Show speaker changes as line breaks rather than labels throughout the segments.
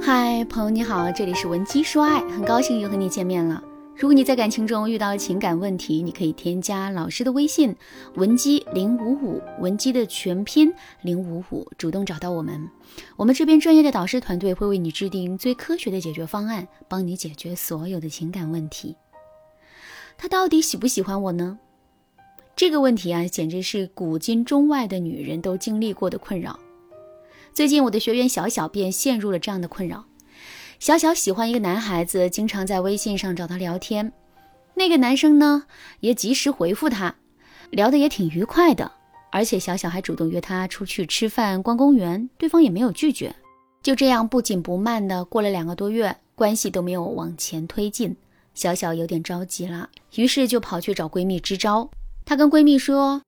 嗨，朋友你好，这里是文姬说爱，很高兴又和你见面了。如果你在感情中遇到情感问题，你可以添加老师的微信文姬零五五，文姬的全拼零五五，主动找到我们，我们这边专业的导师团队会为你制定最科学的解决方案，帮你解决所有的情感问题。他到底喜不喜欢我呢？这个问题啊，简直是古今中外的女人都经历过的困扰。最近我的学员小小便陷入了这样的困扰。小小喜欢一个男孩子，经常在微信上找他聊天。那个男生呢，也及时回复他，聊得也挺愉快的。而且小小还主动约他出去吃饭、逛公园，对方也没有拒绝。就这样不紧不慢的过了两个多月，关系都没有往前推进。小小有点着急了，于是就跑去找闺蜜支招。她跟闺蜜说。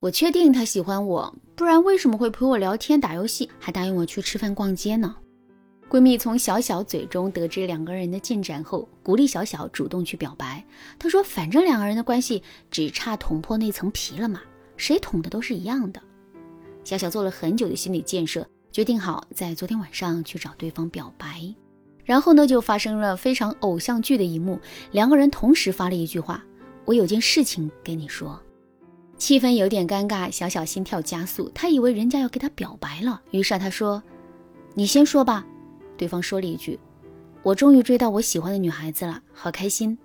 我确定他喜欢我，不然为什么会陪我聊天、打游戏，还答应我去吃饭、逛街呢？闺蜜从小小嘴中得知两个人的进展后，鼓励小小主动去表白。她说：“反正两个人的关系只差捅破那层皮了嘛，谁捅的都是一样的。”小小做了很久的心理建设，决定好在昨天晚上去找对方表白。然后呢，就发生了非常偶像剧的一幕，两个人同时发了一句话：“我有件事情跟你说。”气氛有点尴尬，小小心跳加速，他以为人家要给他表白了，于是他说：“你先说吧。”对方说了一句：“我终于追到我喜欢的女孩子了，好开心。”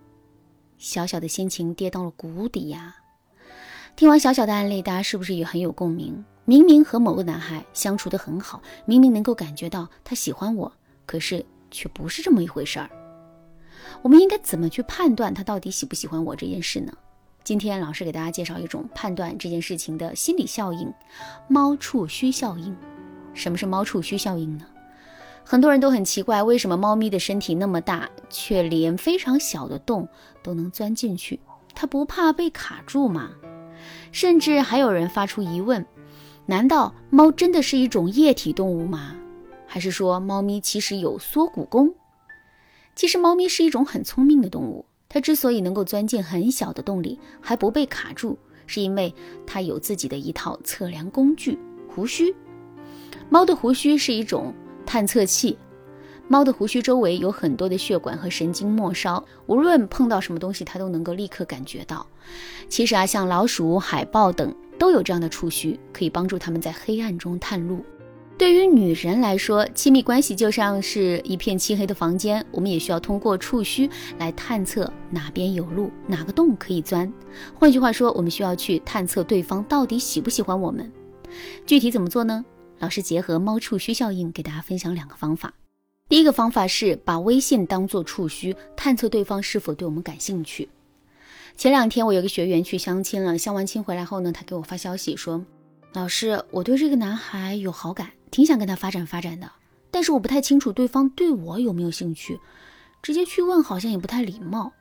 小小的心情跌到了谷底呀。听完小小的案例，大家是不是也很有共鸣？明明和某个男孩相处的很好，明明能够感觉到他喜欢我，可是却不是这么一回事儿。我们应该怎么去判断他到底喜不喜欢我这件事呢？今天老师给大家介绍一种判断这件事情的心理效应——猫触须效应。什么是猫触须效应呢？很多人都很奇怪，为什么猫咪的身体那么大，却连非常小的洞都能钻进去？它不怕被卡住吗？甚至还有人发出疑问：难道猫真的是一种液体动物吗？还是说猫咪其实有缩骨功？其实猫咪是一种很聪明的动物。它之所以能够钻进很小的洞里还不被卡住，是因为它有自己的一套测量工具——胡须。猫的胡须是一种探测器，猫的胡须周围有很多的血管和神经末梢，无论碰到什么东西，它都能够立刻感觉到。其实啊，像老鼠、海豹等都有这样的触须，可以帮助它们在黑暗中探路。对于女人来说，亲密关系就像是一片漆黑的房间，我们也需要通过触须来探测哪边有路，哪个洞可以钻。换句话说，我们需要去探测对方到底喜不喜欢我们。具体怎么做呢？老师结合猫触须效应，给大家分享两个方法。第一个方法是把微信当做触须，探测对方是否对我们感兴趣。前两天我有个学员去相亲了，相完亲回来后呢，他给我发消息说：“老师，我对这个男孩有好感。”挺想跟他发展发展的，但是我不太清楚对方对我有没有兴趣，直接去问好像也不太礼貌。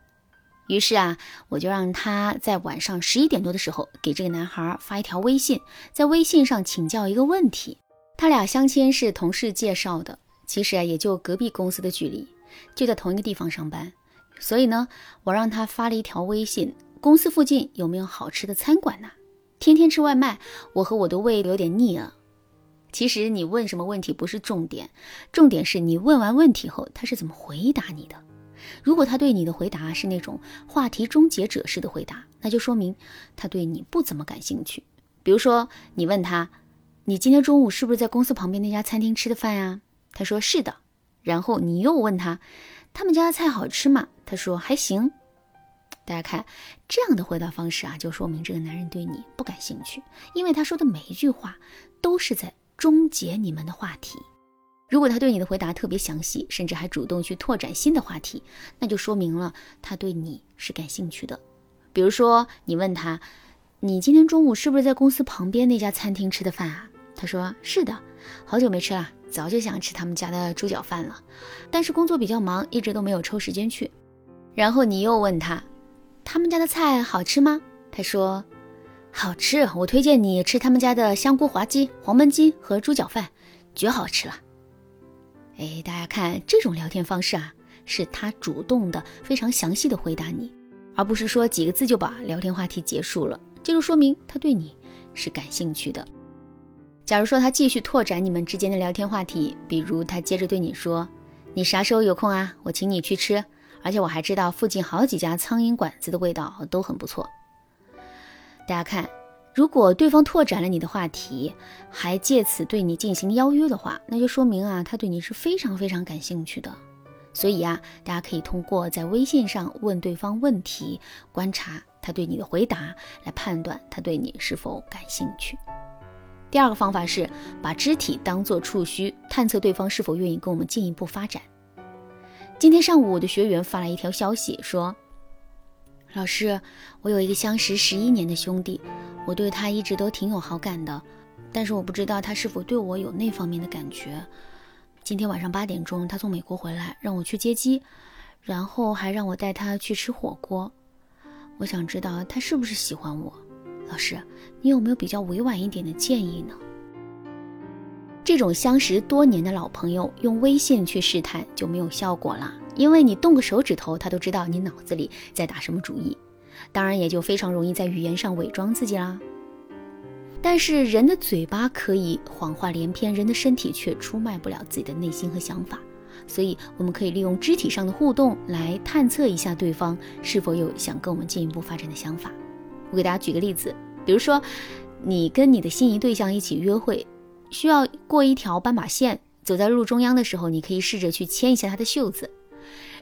于是啊，我就让他在晚上十一点多的时候给这个男孩发一条微信，在微信上请教一个问题。他俩相亲是同事介绍的，其实啊也就隔壁公司的距离，就在同一个地方上班。所以呢，我让他发了一条微信：公司附近有没有好吃的餐馆呢？天天吃外卖，我和我的胃有点腻了。其实你问什么问题不是重点，重点是你问完问题后他是怎么回答你的。如果他对你的回答是那种话题终结者式的回答，那就说明他对你不怎么感兴趣。比如说你问他，你今天中午是不是在公司旁边那家餐厅吃的饭呀？他说是的。然后你又问他，他们家的菜好吃吗？他说还行。大家看这样的回答方式啊，就说明这个男人对你不感兴趣，因为他说的每一句话都是在。终结你们的话题。如果他对你的回答特别详细，甚至还主动去拓展新的话题，那就说明了他对你是感兴趣的。比如说，你问他：“你今天中午是不是在公司旁边那家餐厅吃的饭啊？”他说：“是的，好久没吃了，早就想吃他们家的猪脚饭了，但是工作比较忙，一直都没有抽时间去。”然后你又问他：“他们家的菜好吃吗？”他说。好吃，我推荐你吃他们家的香菇滑鸡、黄焖鸡和猪脚饭，绝好吃了。哎，大家看这种聊天方式啊，是他主动的、非常详细的回答你，而不是说几个字就把聊天话题结束了，这就说明他对你是感兴趣的。假如说他继续拓展你们之间的聊天话题，比如他接着对你说：“你啥时候有空啊？我请你去吃，而且我还知道附近好几家苍蝇馆子的味道都很不错。大家看，如果对方拓展了你的话题，还借此对你进行邀约的话，那就说明啊，他对你是非常非常感兴趣的。所以啊，大家可以通过在微信上问对方问题，观察他对你的回答，来判断他对你是否感兴趣。第二个方法是把肢体当做触须，探测对方是否愿意跟我们进一步发展。今天上午，我的学员发来一条消息说：“老师，我有一个相识十一年的兄弟，我对他一直都挺有好感的，但是我不知道他是否对我有那方面的感觉。”今天晚上八点钟，他从美国回来，让我去接机，然后还让我带他去吃火锅。我想知道他是不是喜欢我。老师，你有没有比较委婉一点的建议呢？这种相识多年的老朋友用微信去试探就没有效果了，因为你动个手指头，他都知道你脑子里在打什么主意，当然也就非常容易在语言上伪装自己啦。但是人的嘴巴可以谎话连篇，人的身体却出卖不了自己的内心和想法，所以我们可以利用肢体上的互动来探测一下对方是否有想跟我们进一步发展的想法。我给大家举个例子，比如说你跟你的心仪对象一起约会，需要过一条斑马线，走在路中央的时候，你可以试着去牵一下他的袖子。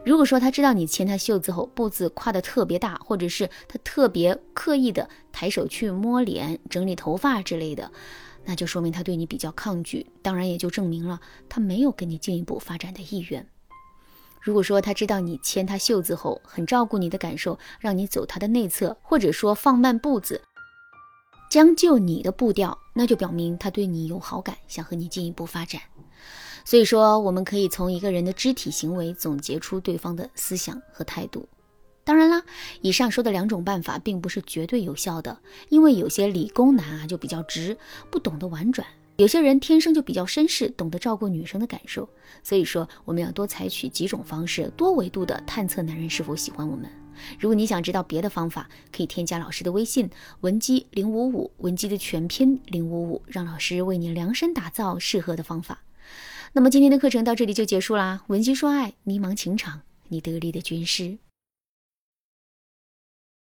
如果说他知道你牵他袖子后步子跨得特别大，或者是他特别刻意的抬手去摸脸、整理头发之类的，那就说明他对你比较抗拒，当然也就证明了他没有跟你进一步发展的意愿。如果说他知道你牵他袖子后很照顾你的感受，让你走他的内侧，或者说放慢步子，将就你的步调，那就表明他对你有好感，想和你进一步发展。所以说，我们可以从一个人的肢体行为总结出对方的思想和态度。当然啦，以上说的两种办法并不是绝对有效的，因为有些理工男啊就比较直，不懂得婉转；有些人天生就比较绅士，懂得照顾女生的感受。所以说，我们要多采取几种方式，多维度的探测男人是否喜欢我们。如果你想知道别的方法，可以添加老师的微信文姬零五五，文姬的全拼零五五，让老师为你量身打造适合的方法。那么今天的课程到这里就结束啦。文姬说爱，迷茫情场，你得力的军师。